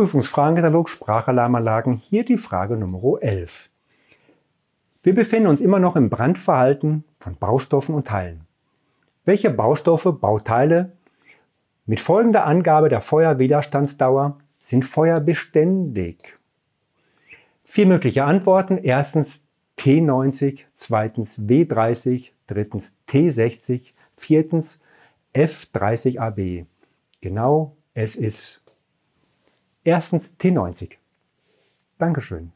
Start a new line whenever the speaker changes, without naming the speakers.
Prüfungsfragenkatalog Sprachalarmanlagen, hier die Frage Nummer 11. Wir befinden uns immer noch im Brandverhalten von Baustoffen und Teilen. Welche Baustoffe, Bauteile mit folgender Angabe der Feuerwiderstandsdauer sind feuerbeständig? Vier mögliche Antworten. Erstens T90, zweitens W30, drittens T60, viertens F30AB. Genau, es ist erstens T90. Dankeschön.